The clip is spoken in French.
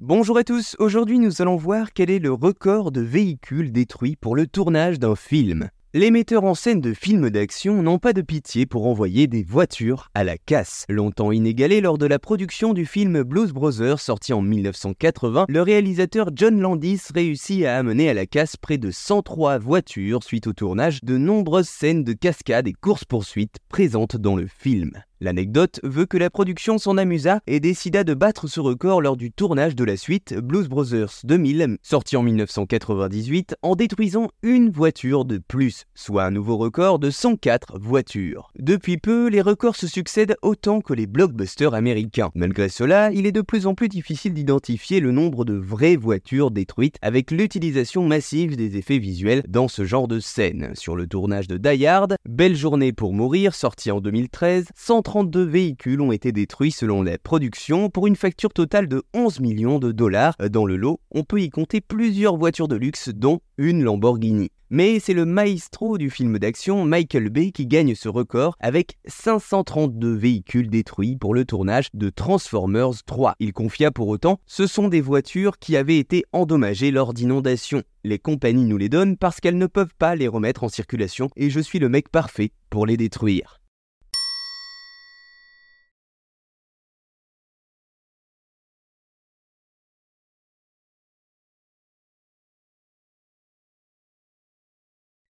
Bonjour à tous, aujourd'hui nous allons voir quel est le record de véhicules détruits pour le tournage d'un film. Les metteurs en scène de films d'action n'ont pas de pitié pour envoyer des voitures à la casse. Longtemps inégalé lors de la production du film Blues Brothers sorti en 1980, le réalisateur John Landis réussit à amener à la casse près de 103 voitures suite au tournage de nombreuses scènes de cascades et courses-poursuites présentes dans le film. L'anecdote veut que la production s'en amusa et décida de battre ce record lors du tournage de la suite Blues Brothers 2000, sorti en 1998, en détruisant une voiture de plus, soit un nouveau record de 104 voitures. Depuis peu, les records se succèdent autant que les blockbusters américains. Malgré cela, il est de plus en plus difficile d'identifier le nombre de vraies voitures détruites avec l'utilisation massive des effets visuels dans ce genre de scène. Sur le tournage de Die Hard, Belle journée pour mourir, sorti en 2013, 32 véhicules ont été détruits selon la production pour une facture totale de 11 millions de dollars. Dans le lot, on peut y compter plusieurs voitures de luxe dont une Lamborghini. Mais c'est le maestro du film d'action Michael Bay qui gagne ce record avec 532 véhicules détruits pour le tournage de Transformers 3. Il confia pour autant, ce sont des voitures qui avaient été endommagées lors d'inondations. Les compagnies nous les donnent parce qu'elles ne peuvent pas les remettre en circulation et je suis le mec parfait pour les détruire.